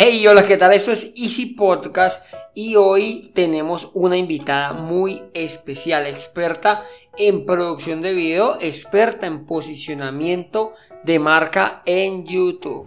Hey, hola, ¿qué tal? Esto es Easy Podcast y hoy tenemos una invitada muy especial, experta en producción de video, experta en posicionamiento de marca en YouTube.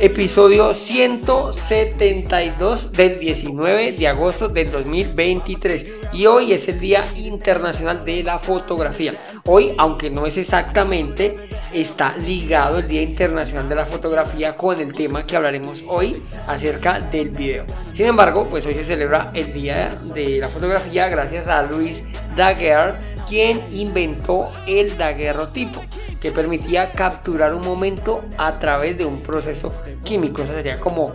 Episodio 172 del 19 de agosto del 2023 y hoy es el Día Internacional de la Fotografía. Hoy, aunque no es exactamente, está ligado el Día Internacional de la Fotografía con el tema que hablaremos hoy acerca del video. Sin embargo, pues hoy se celebra el Día de la Fotografía gracias a Luis Daguerre, quien inventó el daguerrotipo que permitía capturar un momento a través de un proceso químico. Esa sería como,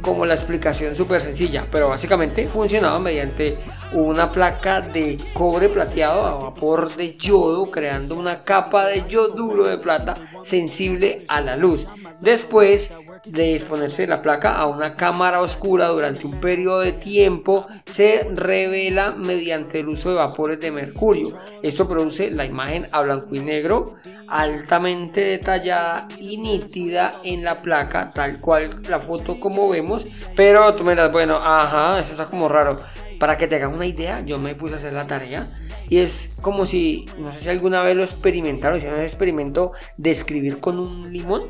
como la explicación súper sencilla, pero básicamente funcionaba mediante una placa de cobre plateado a vapor de yodo, creando una capa de yoduro de plata sensible a la luz. Después de exponerse la placa a una cámara oscura durante un periodo de tiempo, se revela mediante el uso de vapores de mercurio. Esto produce la imagen a blanco y negro, altamente detallada y nítida en la placa, tal cual la foto como vemos. Pero tú me das, bueno, ajá, eso está como raro. Para que te hagas una idea, yo me puse a hacer la tarea y es como si, no sé si alguna vez lo experimentaron, hicieron ese experimento de escribir con un limón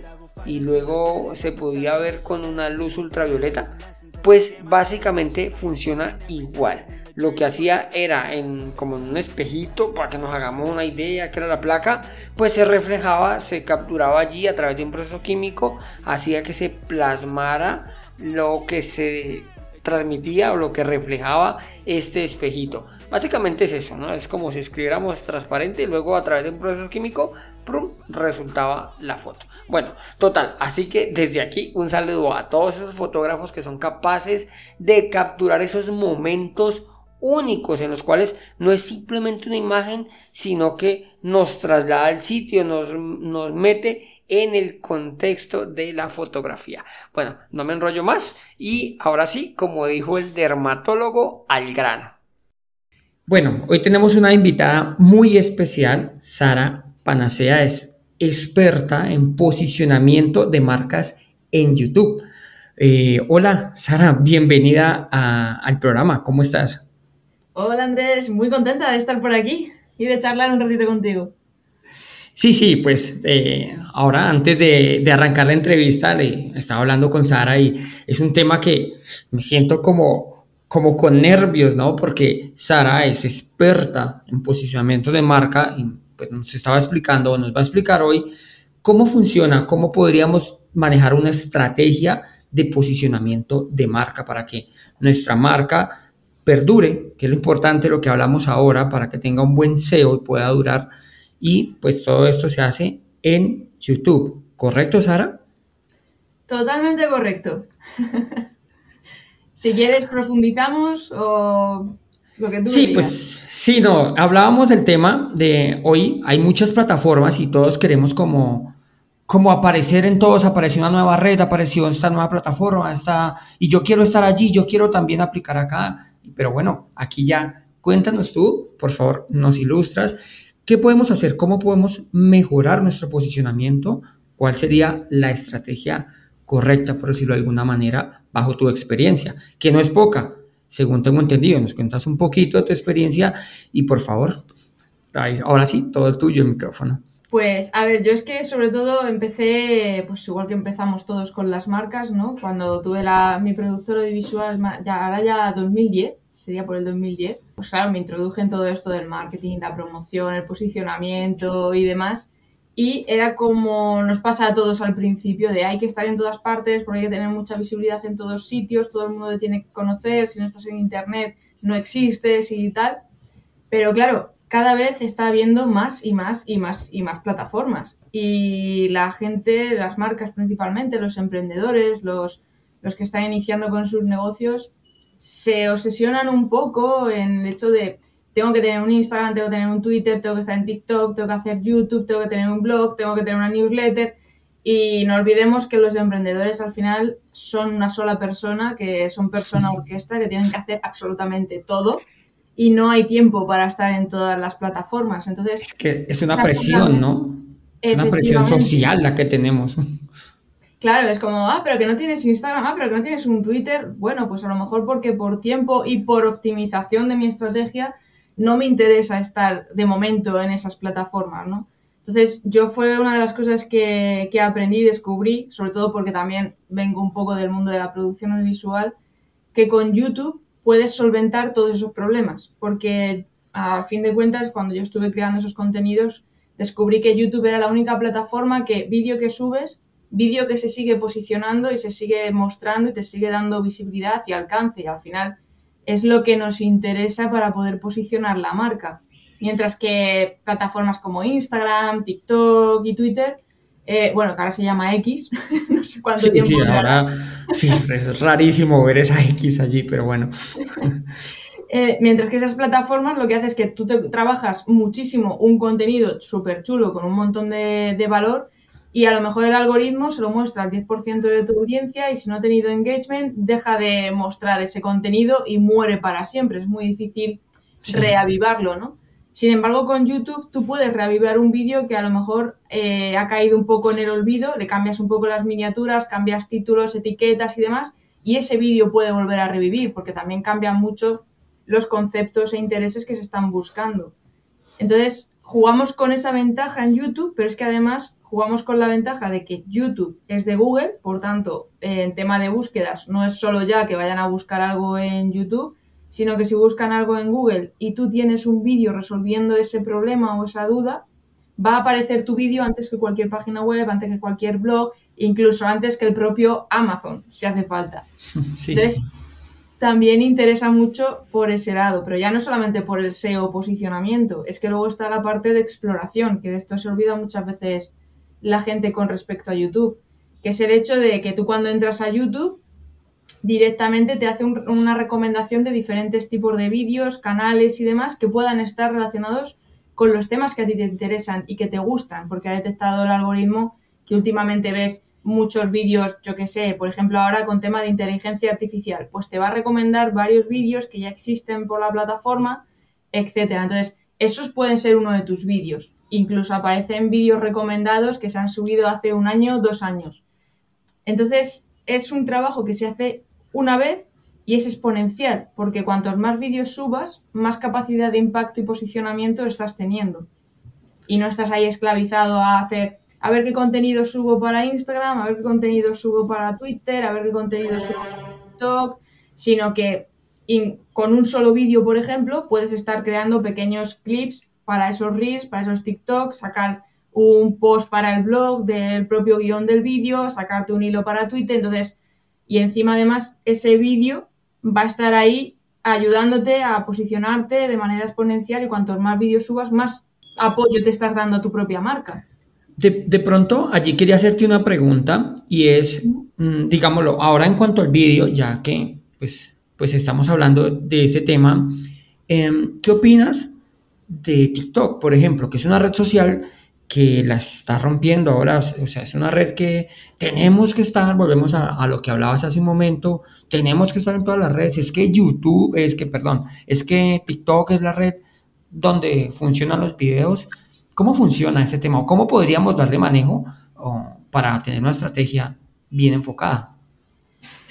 y luego se podía ver con una luz ultravioleta, pues básicamente funciona igual. Lo que hacía era en como en un espejito para que nos hagamos una idea que era la placa, pues se reflejaba, se capturaba allí a través de un proceso químico, hacía que se plasmara lo que se transmitía o lo que reflejaba este espejito. Básicamente es eso, ¿no? Es como si escribiéramos transparente y luego a través de un proceso químico ¡prum! resultaba la foto. Bueno, total, así que desde aquí un saludo a todos esos fotógrafos que son capaces de capturar esos momentos únicos en los cuales no es simplemente una imagen, sino que nos traslada al sitio, nos, nos mete en el contexto de la fotografía. Bueno, no me enrollo más y ahora sí, como dijo el dermatólogo, al grano. Bueno, hoy tenemos una invitada muy especial, Sara Panacea es experta en posicionamiento de marcas en YouTube. Eh, hola, Sara, bienvenida a- al programa, ¿cómo estás? Hola Andrés, muy contenta de estar por aquí y de charlar un ratito contigo. Sí, sí, pues eh, ahora antes de, de arrancar la entrevista le estaba hablando con Sara y es un tema que me siento como, como con nervios, ¿no? Porque Sara es experta en posicionamiento de marca y pues nos estaba explicando, o nos va a explicar hoy cómo funciona, cómo podríamos manejar una estrategia de posicionamiento de marca para que nuestra marca perdure, que es lo importante, lo que hablamos ahora, para que tenga un buen SEO y pueda durar. Y pues todo esto se hace en YouTube. ¿Correcto, Sara? Totalmente correcto. si quieres profundizamos o lo que tú Sí, digas. pues sí, no, hablábamos del tema de hoy, hay muchas plataformas y todos queremos como, como aparecer en todos, apareció una nueva red, apareció esta nueva plataforma, esta, y yo quiero estar allí, yo quiero también aplicar acá, pero bueno, aquí ya, cuéntanos tú, por favor, nos ilustras, ¿qué podemos hacer? ¿Cómo podemos mejorar nuestro posicionamiento? ¿Cuál sería la estrategia correcta, por decirlo de alguna manera, bajo tu experiencia? Que no es poca, según tengo entendido, nos cuentas un poquito de tu experiencia y por favor, ahora sí, todo tuyo el micrófono. Pues a ver, yo es que sobre todo empecé, pues igual que empezamos todos con las marcas, ¿no? Cuando tuve la, mi productor audiovisual, ma- ya, ahora ya 2010, sería por el 2010, pues claro, me introduje en todo esto del marketing, la promoción, el posicionamiento y demás. Y era como nos pasa a todos al principio, de hay que estar en todas partes, porque hay que tener mucha visibilidad en todos sitios, todo el mundo te tiene que conocer, si no estás en internet no existes y tal. Pero claro, cada vez está habiendo más y más y más y más plataformas. Y la gente, las marcas principalmente, los emprendedores, los, los que están iniciando con sus negocios, se obsesionan un poco en el hecho de tengo que tener un Instagram, tengo que tener un Twitter, tengo que estar en TikTok, tengo que hacer YouTube, tengo que tener un blog, tengo que tener una newsletter. Y no olvidemos que los emprendedores al final son una sola persona, que son persona orquesta, que tienen que hacer absolutamente todo y no hay tiempo para estar en todas las plataformas. Entonces, es que es una presión, ¿no? Es una presión social la que tenemos. Claro, es como, ah, pero que no tienes Instagram, ah, pero que no tienes un Twitter. Bueno, pues a lo mejor porque por tiempo y por optimización de mi estrategia no me interesa estar de momento en esas plataformas, ¿no? Entonces, yo fue una de las cosas que, que aprendí y descubrí, sobre todo porque también vengo un poco del mundo de la producción audiovisual, que con YouTube puedes solventar todos esos problemas, porque a fin de cuentas, cuando yo estuve creando esos contenidos, descubrí que YouTube era la única plataforma que vídeo que subes, vídeo que se sigue posicionando y se sigue mostrando y te sigue dando visibilidad y alcance, y al final es lo que nos interesa para poder posicionar la marca. Mientras que plataformas como Instagram, TikTok y Twitter, eh, bueno, que ahora se llama X, no sé cuánto tiempo. Sí, ahora sí, es rarísimo ver esa X allí, pero bueno. Eh, mientras que esas plataformas lo que hace es que tú te trabajas muchísimo un contenido súper chulo con un montón de, de valor y a lo mejor el algoritmo se lo muestra al 10% de tu audiencia y si no ha tenido engagement deja de mostrar ese contenido y muere para siempre. Es muy difícil reavivarlo, ¿no? Sin embargo, con YouTube tú puedes reavivar un vídeo que a lo mejor eh, ha caído un poco en el olvido, le cambias un poco las miniaturas, cambias títulos, etiquetas y demás, y ese vídeo puede volver a revivir, porque también cambian mucho los conceptos e intereses que se están buscando. Entonces, jugamos con esa ventaja en YouTube, pero es que además jugamos con la ventaja de que YouTube es de Google, por tanto, en tema de búsquedas, no es solo ya que vayan a buscar algo en YouTube, sino que si buscan algo en Google y tú tienes un vídeo resolviendo ese problema o esa duda, va a aparecer tu vídeo antes que cualquier página web, antes que cualquier blog, incluso antes que el propio Amazon, si hace falta. Entonces, también interesa mucho por ese lado, pero ya no solamente por el SEO posicionamiento, es que luego está la parte de exploración, que de esto se olvida muchas veces la gente con respecto a YouTube, que es el hecho de que tú cuando entras a YouTube directamente te hace una recomendación de diferentes tipos de vídeos, canales y demás que puedan estar relacionados con los temas que a ti te interesan y que te gustan, porque ha detectado el algoritmo que últimamente ves muchos vídeos, yo que sé, por ejemplo ahora con tema de inteligencia artificial, pues te va a recomendar varios vídeos que ya existen por la plataforma, etcétera. Entonces, esos pueden ser uno de tus vídeos incluso aparecen vídeos recomendados que se han subido hace un año, dos años. Entonces, es un trabajo que se hace una vez y es exponencial, porque cuantos más vídeos subas, más capacidad de impacto y posicionamiento estás teniendo. Y no estás ahí esclavizado a hacer, a ver qué contenido subo para Instagram, a ver qué contenido subo para Twitter, a ver qué contenido subo para TikTok, sino que con un solo vídeo, por ejemplo, puedes estar creando pequeños clips para esos reels, para esos TikToks, sacar un post para el blog del propio guion del vídeo, sacarte un hilo para Twitter, entonces, y encima además ese vídeo va a estar ahí ayudándote a posicionarte de manera exponencial y cuantos más vídeos subas, más apoyo te estás dando a tu propia marca. De, pronto, allí quería hacerte una pregunta y es, mm, digámoslo, ahora en cuanto al vídeo, ya que pues, pues estamos hablando de ese tema, em, ¿qué opinas de TikTok, por ejemplo, que es una red social que la está rompiendo ahora, o sea, es una red que tenemos que estar, volvemos a, lo que hablabas hace un momento, tenemos que estar en todas las redes, es que YouTube, es que, perdón, es que TikTok es la red donde funcionan los videos. ¿Cómo funciona ese tema? ¿O cómo podríamos darle manejo para tener una estrategia bien enfocada?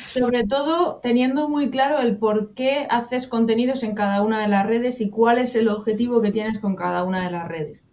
Sobre todo teniendo muy claro el por qué haces contenidos en cada una de las redes y cuál es el objetivo que tienes con cada una de las redes.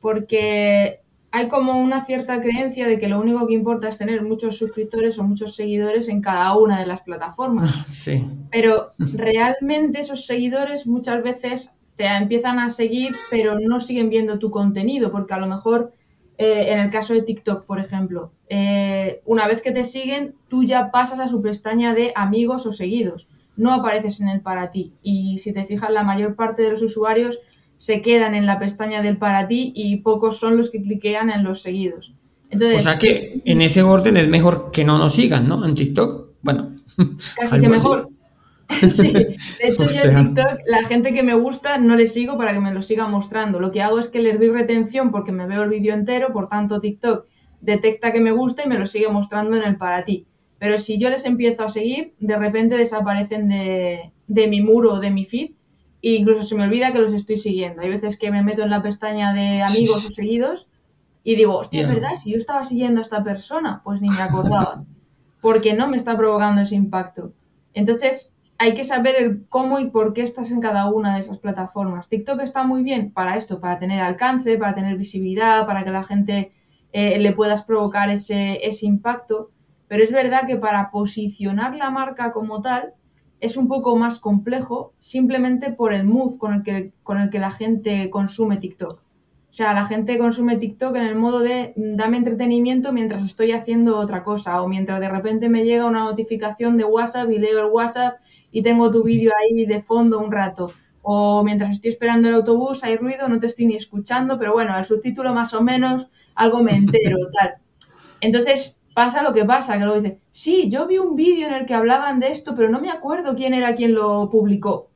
Porque hay como una cierta creencia de que lo único que importa es tener muchos suscriptores o muchos seguidores en cada una de las plataformas. Sí. Pero realmente esos seguidores muchas veces te empiezan a seguir, pero no siguen viendo tu contenido, porque a lo mejor eh, en el caso de TikTok, por ejemplo, eh, una vez que te siguen, tú ya pasas a su pestaña de amigos o seguidos. No apareces en el para ti. Y si te fijas, la mayor parte de los usuarios se quedan en la pestaña del para ti y pocos son los que cliquean en los seguidos. Entonces, o sea que en ese orden es mejor que no nos sigan, ¿no? En TikTok, bueno. Casi que mejor. sí, de hecho yo en TikTok la gente que me gusta no le sigo para que me lo siga mostrando. Lo que hago es que les doy retención porque me veo el vídeo entero, por tanto TikTok detecta que me gusta y me lo sigue mostrando en el para ti. Pero si yo les empiezo a seguir, de repente desaparecen de, de mi muro o de mi feed e incluso se me olvida que los estoy siguiendo. Hay veces que me meto en la pestaña de amigos o seguidos y digo, hostia, es verdad, si yo estaba siguiendo a esta persona, pues ni me acordaba, porque no me está provocando ese impacto. Entonces, hay que saber el cómo y por qué estás en cada una de esas plataformas. TikTok está muy bien para esto, para tener alcance, para tener visibilidad, para que la gente eh, le puedas provocar ese, ese impacto, pero es verdad que para posicionar la marca como tal es un poco más complejo simplemente por el mood con el que, con el que la gente consume TikTok. O sea, la gente consume TikTok en el modo de mm, dame entretenimiento mientras estoy haciendo otra cosa o mientras de repente me llega una notificación de WhatsApp y leo el WhatsApp y tengo tu vídeo ahí de fondo un rato. O mientras estoy esperando el autobús hay ruido, no te estoy ni escuchando, pero bueno, el subtítulo más o menos algo me entero, tal. Entonces, pasa lo que pasa, que luego dice, sí, yo vi un vídeo en el que hablaban de esto, pero no me acuerdo quién era quien lo publicó.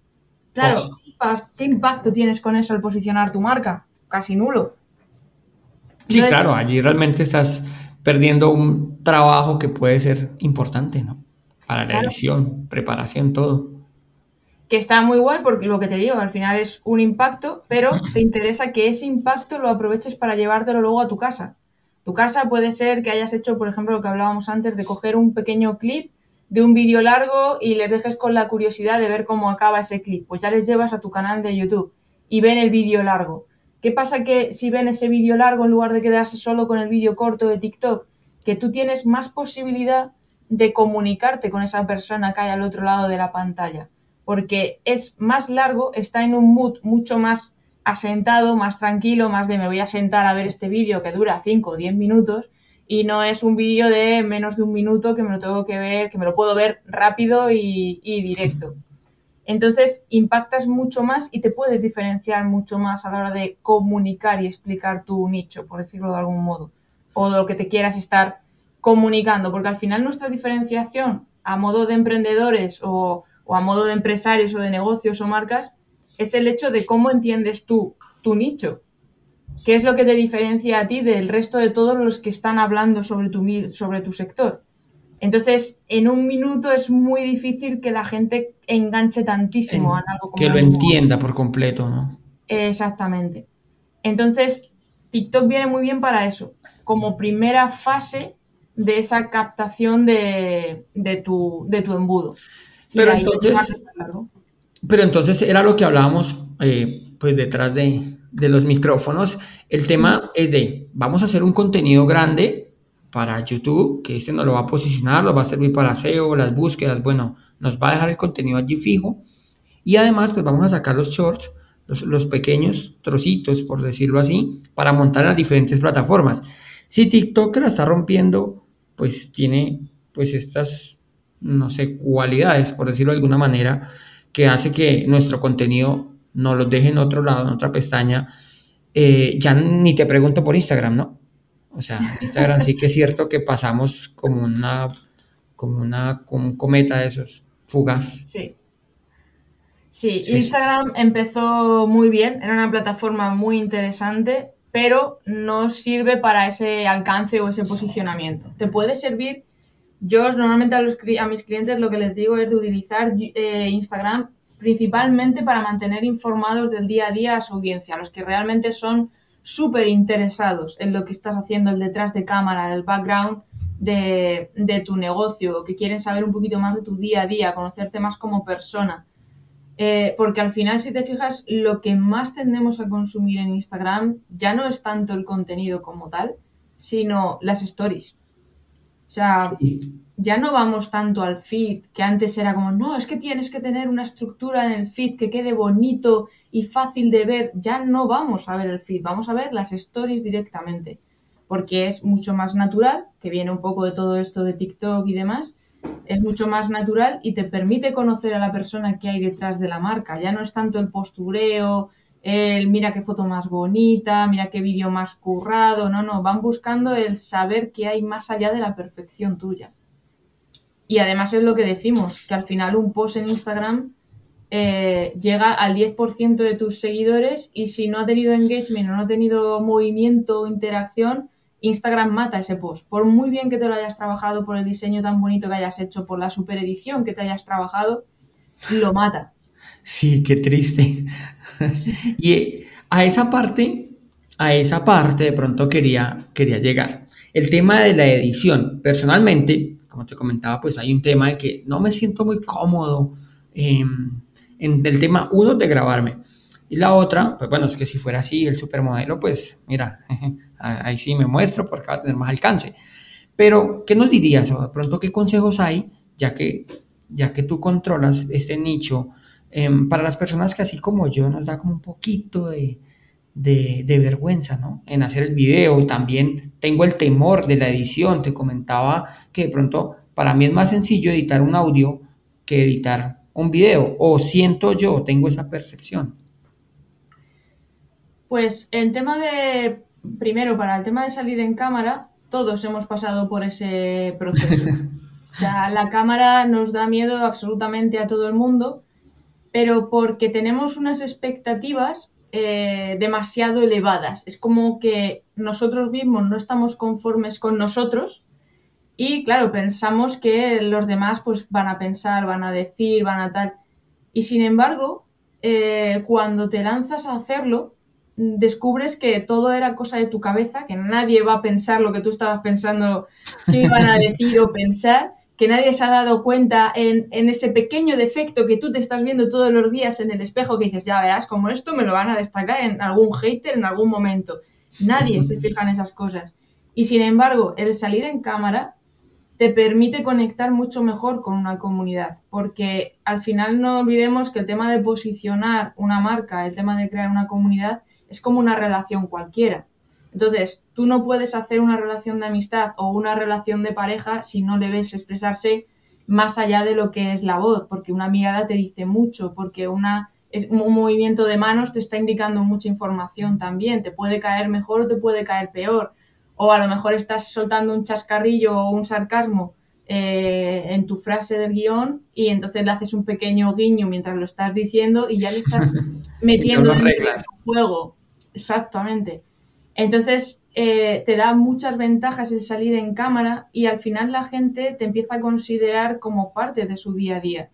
Claro, oh. ¿qué impacto tienes con eso al posicionar tu marca? Casi nulo. Sí, claro, allí realmente estás perdiendo un trabajo que puede ser importante, ¿no? Para la edición, preparación, todo. Que está muy guay porque lo que te digo, al final es un impacto, pero te interesa que ese impacto lo aproveches para llevártelo luego a tu casa. Tu casa puede ser que hayas hecho, por ejemplo, lo que hablábamos antes, de coger un pequeño clip de un vídeo largo y les dejes con la curiosidad de ver cómo acaba ese clip. Pues ya les llevas a tu canal de YouTube y ven el vídeo largo. ¿Qué pasa que si ven ese vídeo largo en lugar de quedarse solo con el vídeo corto de TikTok? Que tú tienes más posibilidad de comunicarte con esa persona que hay al otro lado de la pantalla. Porque es más largo, está en un mood mucho más asentado, más tranquilo, más de me voy a sentar a ver este vídeo que dura 5 o 10 minutos y no es un vídeo de menos de un minuto que me lo tengo que ver, que me lo puedo ver rápido y, directo. Entonces impactas mucho más y te puedes diferenciar mucho más a la hora de comunicar y explicar tu nicho, por decirlo de algún modo, o lo que te quieras estar comunicando, porque al final nuestra diferenciación a modo de emprendedores o, o a modo de empresarios o de negocios o marcas es el hecho de cómo entiendes tú tu nicho. ¿Qué es lo que te diferencia a ti del resto de todos los que están hablando sobre tu, sobre tu sector? Entonces, en un minuto es muy difícil que la gente enganche tantísimo a algo como Que lo entienda por completo, ¿no? Exactamente. Entonces, TikTok viene muy bien para eso, como primera fase de esa captación de, tu, de tu embudo. Pero entonces, pero entonces era lo que hablábamos eh, pues detrás de, los micrófonos. El tema es de, vamos a hacer un contenido grande para YouTube, que este nos lo va a posicionar, lo va a servir para SEO, las búsquedas, bueno, nos va a dejar el contenido allí fijo. Y además, pues vamos a sacar los shorts, los, los pequeños trocitos, por decirlo así, para montar en las diferentes plataformas. Si TikTok la está rompiendo, pues tiene pues estas, no sé, cualidades, por decirlo de alguna manera, que hace que nuestro contenido no lo deje en otro lado, en otra pestaña. Eh, ya ni te pregunto por Instagram, ¿no? O sea, Instagram sí que es cierto que pasamos como una, como una cometa de esos, fugaz. Sí. Sí, Instagram empezó muy bien, era una plataforma muy interesante, pero no sirve para ese alcance o ese posicionamiento. Te puede servir yo normalmente a, los, a mis clientes lo que les digo es de utilizar eh, Instagram principalmente para mantener informados del día a día a su audiencia, los que realmente son súper interesados en lo que estás haciendo, el detrás de cámara, el background de, tu negocio, que quieren saber un poquito más de tu día a día, conocerte más como persona. Eh, porque al final, si te fijas, lo que más tendemos a consumir en Instagram ya no es tanto el contenido como tal, sino las stories. O sea, ya no vamos tanto al feed, que antes era como, no, es que tienes que tener una estructura en el feed que quede bonito y fácil de ver. Ya no vamos a ver el feed, vamos a ver las stories directamente, porque es mucho más natural, que viene un poco de todo esto de TikTok y demás, es mucho más natural y te permite conocer a la persona que hay detrás de la marca. Ya no es tanto el postureo el mira qué foto más bonita, mira qué vídeo más currado, no, no, van buscando el saber qué hay más allá de la perfección tuya. Y además es lo que decimos, que al final un post en Instagram eh, llega al 10% de tus seguidores y si no ha tenido engagement o no ha tenido movimiento o interacción, Instagram mata ese post. Por muy bien que te lo hayas trabajado, por el diseño tan bonito que hayas hecho, por la super edición que te hayas trabajado, lo mata. Sí, qué triste. y a esa parte, a esa parte de pronto quería, quería llegar. El tema de la edición. Personalmente, como te comentaba, pues hay un tema de que no me siento muy cómodo em, en el tema, uno, de grabarme. Y la otra, pues bueno, es que si fuera así el supermodelo, pues mira, ahí sí me muestro porque va a tener más alcance. Pero, ¿qué nos dirías o de pronto qué consejos hay, ya que, ya que tú controlas este nicho, em, para las personas que así como yo nos da como un poquito de, de, de, vergüenza, ¿no? En hacer el video. También tengo el temor de la edición. Te comentaba que de pronto para mí es más sencillo editar un audio que editar un video o siento yo, tengo esa percepción? Pues en tema de, primero, para el tema de salir en cámara, todos hemos pasado por ese proceso. o sea, la cámara nos da miedo absolutamente a todo el mundo, pero porque tenemos unas expectativas eh, demasiado elevadas. Es como que nosotros mismos no estamos conformes con nosotros y claro, pensamos que los demás pues van a pensar, van a decir, van a tal. Y sin embargo, eh, cuando te lanzas a hacerlo, descubres que todo era cosa de tu cabeza, que nadie va a pensar lo que tú estabas pensando que iban a decir o pensar, que nadie se ha dado cuenta en, en, ese pequeño defecto que tú te estás viendo todos los días en el espejo, que dices, ya verás, como esto me lo van a destacar en algún hater en algún momento. Nadie se fija en esas cosas. Y sin embargo, el salir en cámara te permite conectar mucho mejor con una comunidad, porque al final no olvidemos que el tema de posicionar una marca, el tema de crear una comunidad, es como una relación cualquiera. Entonces, tú no puedes hacer una relación de amistad o una relación de pareja si no le ves expresarse más allá de lo que es la voz, porque una mirada te dice mucho, porque una, un movimiento de manos te está indicando mucha información también, te puede caer mejor o te puede caer peor o a lo mejor estás soltando un chascarrillo o un sarcasmo eh, en tu frase del guion y entonces le haces un pequeño guiño mientras lo estás diciendo y ya le estás metiendo en el juego. Exactamente. Entonces eh, te da muchas ventajas el salir en cámara y al final la gente te empieza a considerar como parte de su día a día.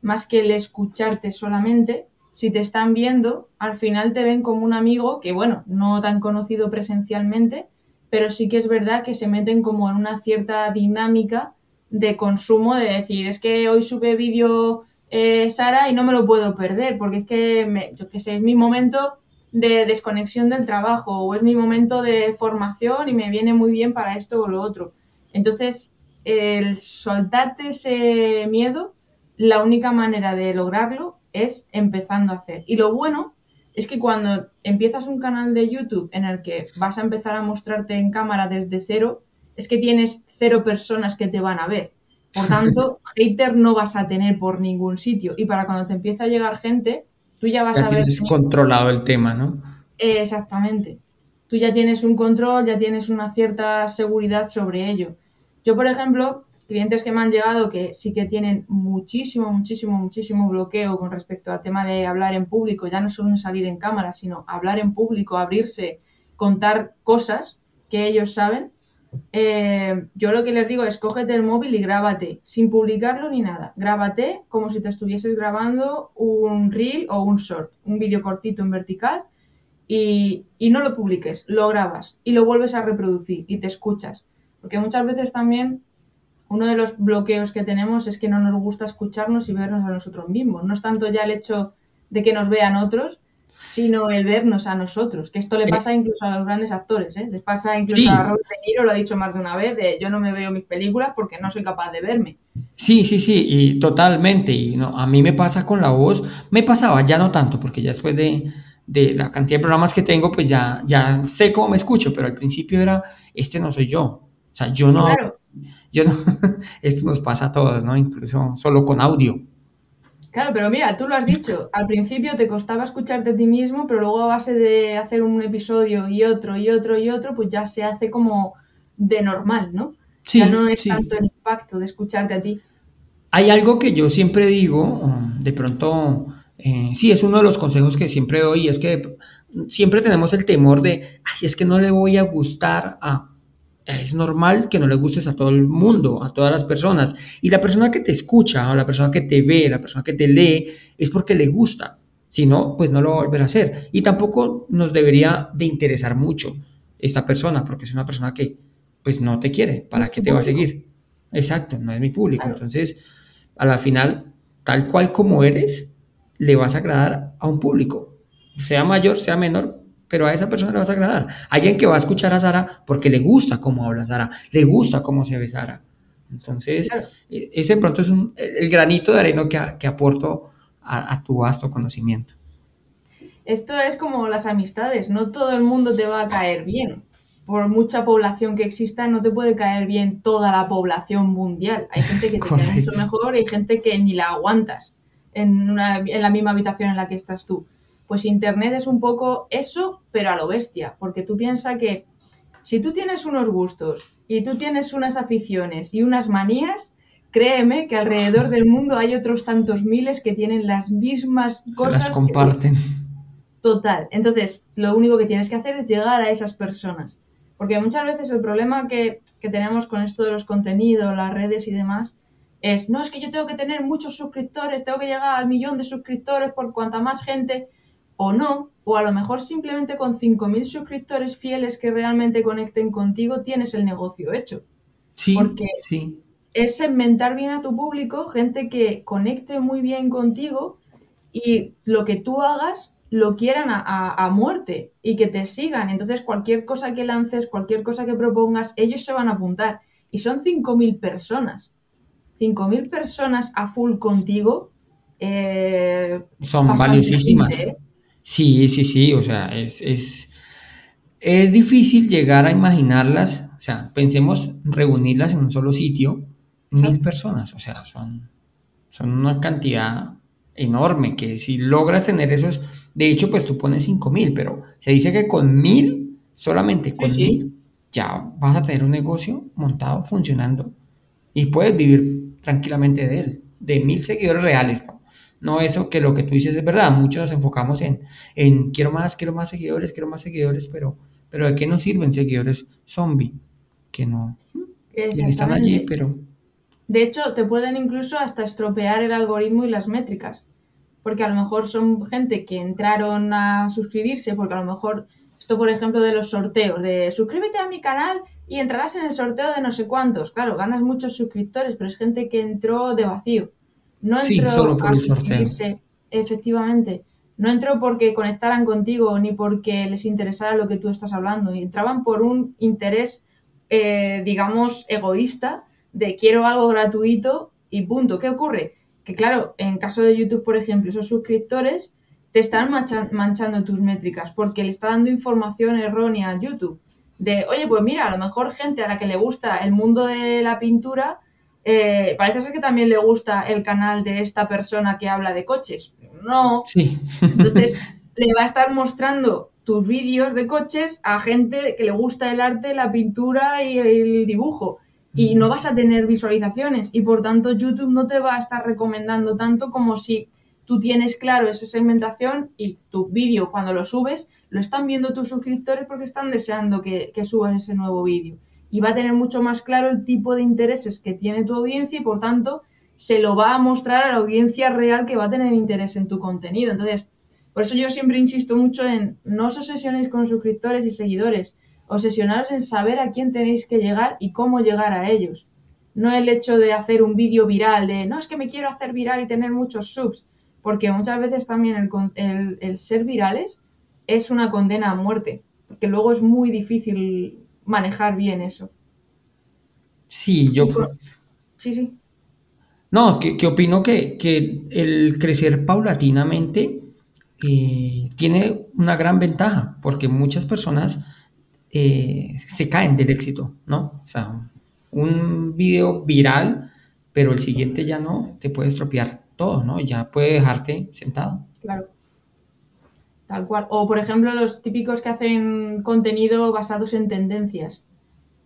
Más que el escucharte solamente, si te están viendo, al final te ven como un amigo que, bueno, no tan conocido presencialmente, pero sí que es verdad que se meten como en una cierta dinámica de consumo, de decir, es que hoy sube vídeo eh, Sara y no me lo puedo perder, porque es que, yo qué sé, es mi momento de desconexión del trabajo o es mi momento de formación y me viene muy bien para esto o lo otro. Entonces, el soltarte ese miedo, la única manera de lograrlo es empezando a hacer. Y lo bueno es que cuando empiezas un canal de YouTube en el que vas a empezar a mostrarte en cámara desde cero, es que tienes cero personas que te van a ver. Por tanto, hater no vas a tener por ningún sitio. Y para cuando te empieza a llegar gente, tú ya vas a ver. Tienes controlado el tema, ¿no? exactamente. Tú ya tienes un control, ya tienes una cierta seguridad sobre ello. Yo, por ejemplo, clientes que me han llegado que sí que tienen muchísimo, muchísimo, muchísimo bloqueo con respecto al tema de hablar en público, ya no solo salir en cámara, sino hablar en público, abrirse, contar cosas que ellos saben. Eh, yo lo que les digo es cógete el móvil y grábate, sin publicarlo ni nada. Grábate como si te estuvieses grabando un reel o un short, un vídeo cortito en vertical y, y no lo publiques, lo grabas y lo vuelves a reproducir y te escuchas. Porque muchas veces también uno de los bloqueos que tenemos es que no nos gusta escucharnos y vernos a nosotros mismos. No es tanto ya el hecho de que nos vean otros, sino el vernos a nosotros, que esto le pasa incluso a los grandes actores, ¿eh? les pasa incluso a Robert De Niro, lo ha dicho más de una vez, de yo no me veo mis películas porque no soy capaz de verme. Sí, sí, sí, y totalmente, y no, a mí me pasa con la voz, me pasaba, ya no tanto, porque ya después de, de la cantidad de programas que tengo, pues ya, ya sé cómo me escucho, pero al principio era, este no soy yo, o sea, yo no, yo no, esto nos pasa a todos, ¿no? Incluso solo con audio. Claro, pero mira, tú lo has dicho, al principio te costaba escucharte a ti mismo, pero luego a base de hacer un episodio y otro y otro y otro, pues ya se hace como de normal, ¿no? Sí, ya no es sí. tanto el impacto de escucharte a ti. Hay algo que yo siempre digo, de pronto, eh, sí, es uno de los consejos que siempre doy, y es que siempre tenemos el temor de, ay, es que no le voy a gustar a... Es normal que no le gustes a todo el mundo, a todas las personas. Y la persona que te escucha, o la persona que te ve, la persona que te lee, es porque le gusta. Si no, pues no lo va a volver a hacer. Y tampoco nos debería de interesar mucho esta persona, porque es una persona que, pues no te quiere. ¿Para No qué te va a seguir? Exacto, no es mi público. Claro. Entonces, a la final, tal cual como eres, le vas a agradar a un público, sea mayor, sea menor, pero a esa persona le vas a agradar. Alguien que va a escuchar a Sara porque le gusta cómo habla Sara, le gusta cómo se ve Sara. Entonces, Claro. e- ese pronto es un- el granito de arena que, a- que aporto a, a tu vasto conocimiento. Esto es como las amistades, no todo el mundo te va a caer bien. Por mucha población que exista, no te puede caer bien toda la población mundial. Hay gente que te cae mucho mejor y hay gente que ni la aguantas en, una- en la misma habitación en la que estás tú. Pues Internet es un poco eso, pero a lo bestia, porque tú piensas que si tú tienes unos gustos y tú tienes unas aficiones y unas manías, créeme que alrededor del mundo hay otros tantos miles que tienen las mismas cosas Las que comparten. Total. Entonces, lo único que tienes que hacer es llegar a esas personas. Porque muchas veces el problema que, que tenemos con esto de los contenidos, las redes y demás, es, no, es que yo tengo que tener muchos suscriptores, tengo que llegar al millón de suscriptores por cuanta más gente, o no, o a lo mejor simplemente con 5.000 suscriptores fieles que realmente conecten contigo, tienes el negocio hecho. Sí, Porque sí. es segmentar bien a tu público, gente que conecte muy bien contigo y lo que tú hagas lo quieran a, a- a muerte y que te sigan. Entonces, cualquier cosa que lances, cualquier cosa que propongas, ellos se van a apuntar. Y son 5.000 personas. 5.000 personas a full contigo. eh, Son valiosísimas. ¿eh? Sí, sí, sí, o sea, es, es, es difícil llegar a imaginarlas, o sea, pensemos reunirlas en un solo sitio, mil Exacto. personas, o sea, son, son una cantidad enorme que si logras tener esos, de hecho, pues tú pones cinco mil, pero se dice que con mil, solamente con sí. mil, ya vas a tener un negocio montado, funcionando, y puedes vivir tranquilamente de él, de mil seguidores reales, ¿no? Eso que lo que tú dices es verdad, muchos nos enfocamos en, en quiero más, quiero más seguidores, quiero más seguidores, pero, pero ¿de qué nos sirven seguidores zombie? Que no, que están allí, pero De hecho, te pueden incluso hasta estropear el algoritmo y las métricas. Porque a lo mejor son gente que entraron a suscribirse, porque a lo mejor, esto por ejemplo de los sorteos, de suscríbete a mi canal y entrarás en el sorteo de no sé cuántos. Claro, ganas muchos suscriptores, pero es gente que entró de vacío. No sí, entró solo por a el sorteo. suscribirse, efectivamente. No entró porque conectaran contigo ni porque les interesara lo que tú estás hablando. Entraban por un interés, eh, digamos, egoísta de quiero algo gratuito y punto. ¿Qué ocurre? Que claro, en caso de YouTube, por ejemplo, esos suscriptores te están mancha- manchando tus métricas porque le está dando información errónea a YouTube. De, oye, pues mira, a lo mejor gente a la que le gusta el mundo de la pintura, eh, parece ser que también le gusta el canal de esta persona que habla de coches. No, sí. entonces le va a estar mostrando tus vídeos de coches a gente que le gusta el arte, la pintura y el dibujo. Y no vas a tener visualizaciones y por tanto YouTube no te va a estar recomendando tanto como si tú tienes claro esa segmentación y tu vídeo cuando lo subes lo están viendo tus suscriptores porque están deseando que, que subas ese nuevo vídeo. Y va a tener mucho más claro el tipo de intereses que tiene tu audiencia y por tanto se lo va a mostrar a la audiencia real que va a tener interés en tu contenido. Entonces, por eso yo siempre insisto mucho en no os obsesionéis con suscriptores y seguidores, obsesionaros en saber a quién tenéis que llegar y cómo llegar a ellos. No el hecho de hacer un vídeo viral, de no es que me quiero hacer viral y tener muchos subs, porque muchas veces también el, el- el ser virales es una condena a muerte, porque luego es muy difícil manejar bien eso. Sí, yo, Sí, sí. no, que, que opino que, que el crecer paulatinamente eh, tiene una gran ventaja, porque muchas personas eh, se caen del éxito, ¿no? O sea, un video viral, pero el siguiente ya no, te puede estropear todo, ¿no? Ya puede dejarte sentado. Claro. Tal cual. O, por ejemplo, los típicos que hacen contenido basados en tendencias.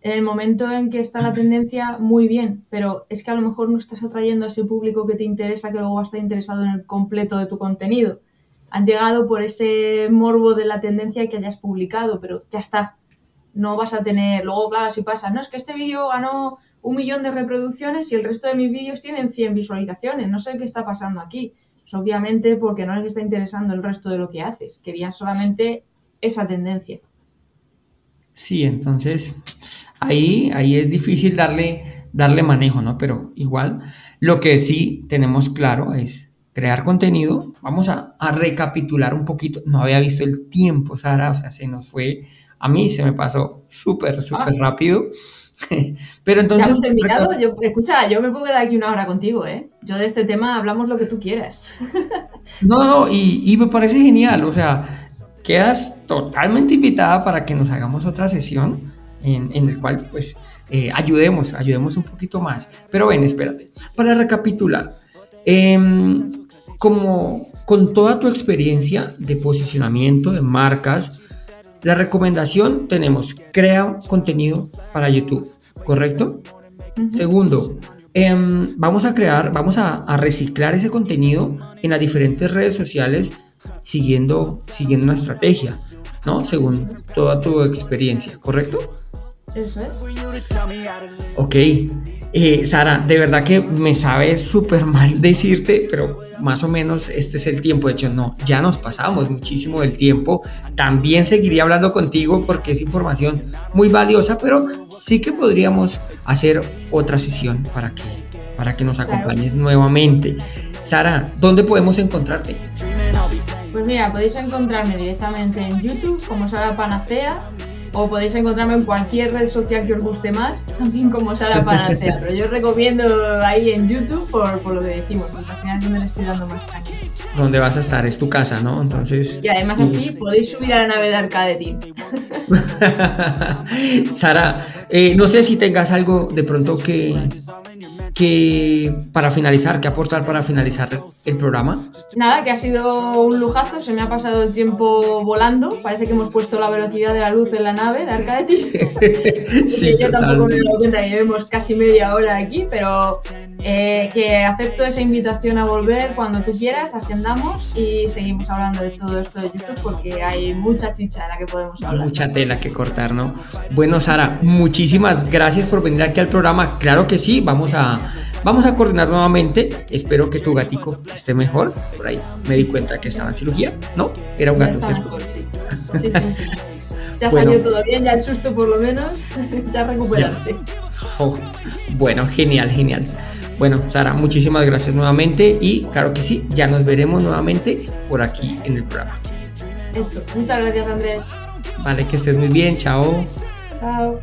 En el momento en que está la tendencia, muy bien, pero es que a lo mejor no estás atrayendo a ese público que te interesa, que luego va a estar interesado en el completo de tu contenido. Han llegado por ese morbo de la tendencia que hayas publicado, pero ya está. No vas a tener. Luego, claro, si pasa, no, es que este vídeo ganó un millón de reproducciones y el resto de mis vídeos tienen 100 visualizaciones. No sé qué está pasando aquí. Pues obviamente porque no les está interesando el resto de lo que haces. Querían solamente esa tendencia. Sí, entonces ahí, ahí es difícil darle, darle manejo, ¿no? Pero igual, lo que sí tenemos claro es crear contenido. Vamos a, a recapitular un poquito. No había visto el tiempo, Sara, o sea, se nos fue, a mí se me pasó súper, súper Ah. rápido. Pero entonces... ¿Ya hemos terminado? Yo, escucha, yo me puedo quedar aquí una hora contigo, ¿eh? Yo de este tema hablamos lo que tú quieras. No, no, y, y me parece genial, o sea, quedas totalmente invitada para que nos hagamos otra sesión en, en el cual, pues, eh, ayudemos, ayudemos un poquito más. Pero ven, espérate, para recapitular, em, como con toda tu experiencia de posicionamiento de marcas, la recomendación tenemos, crea contenido para YouTube, ¿correcto? Segundo, em, vamos a crear, vamos a, a reciclar ese contenido en las diferentes redes sociales siguiendo, siguiendo una estrategia, ¿no? Según toda tu experiencia, ¿correcto? Eso es. Ok. Eh, Sara, de verdad que me sabe súper mal decirte, pero más o menos este es el tiempo. De hecho, no, ya nos pasamos muchísimo del tiempo. También seguiría hablando contigo porque es información muy valiosa, pero sí que podríamos hacer otra sesión para que, para que nos Claro. acompañes nuevamente. Sara, ¿dónde podemos encontrarte? Pues mira, podéis encontrarme directamente en YouTube como Sara Panacea o podéis encontrarme en cualquier red social que os guste más, también como Sara Panacea. Pero yo os recomiendo ahí en YouTube por, por lo que decimos, porque al final yo me le estoy dando más caña. ¿Dónde vas a estar? Es tu casa, ¿no? Entonces. Y además así podéis subir a la nave de Arcade Team. Sara, eh, no sé si tengas algo de pronto que, que para finalizar, que aportar para finalizar el programa. Nada, que ha sido un lujazo, se me ha pasado el tiempo volando. Parece que hemos puesto la velocidad de la luz en la nave de Arcade. Sí, yo tampoco me he dado cuenta que llevemos casi media hora aquí, pero eh, que acepto esa invitación a volver cuando tú quieras, agendamos y seguimos hablando de todo esto de YouTube porque hay mucha chicha de la que podemos hablar. Mucha tela que cortar, ¿no? Bueno, Sara, muchísimas gracias por venir aquí al programa. Claro que sí, vamos a, vamos a coordinar nuevamente. Espero que tu gatico esté mejor. Por ahí me di cuenta que estaba en cirugía, ¿no? Era un Ya gato, ¿cierto? sí. Sí, sí, sí. Ya Bueno. salió todo bien, ya el susto por lo menos, ya recuperarse. Oh, bueno, genial, genial. Bueno, Sara, muchísimas gracias nuevamente y claro que sí, ya nos veremos nuevamente por aquí en el programa. Muchas gracias, Andrés. Vale, que estés muy bien. Chao. Chao.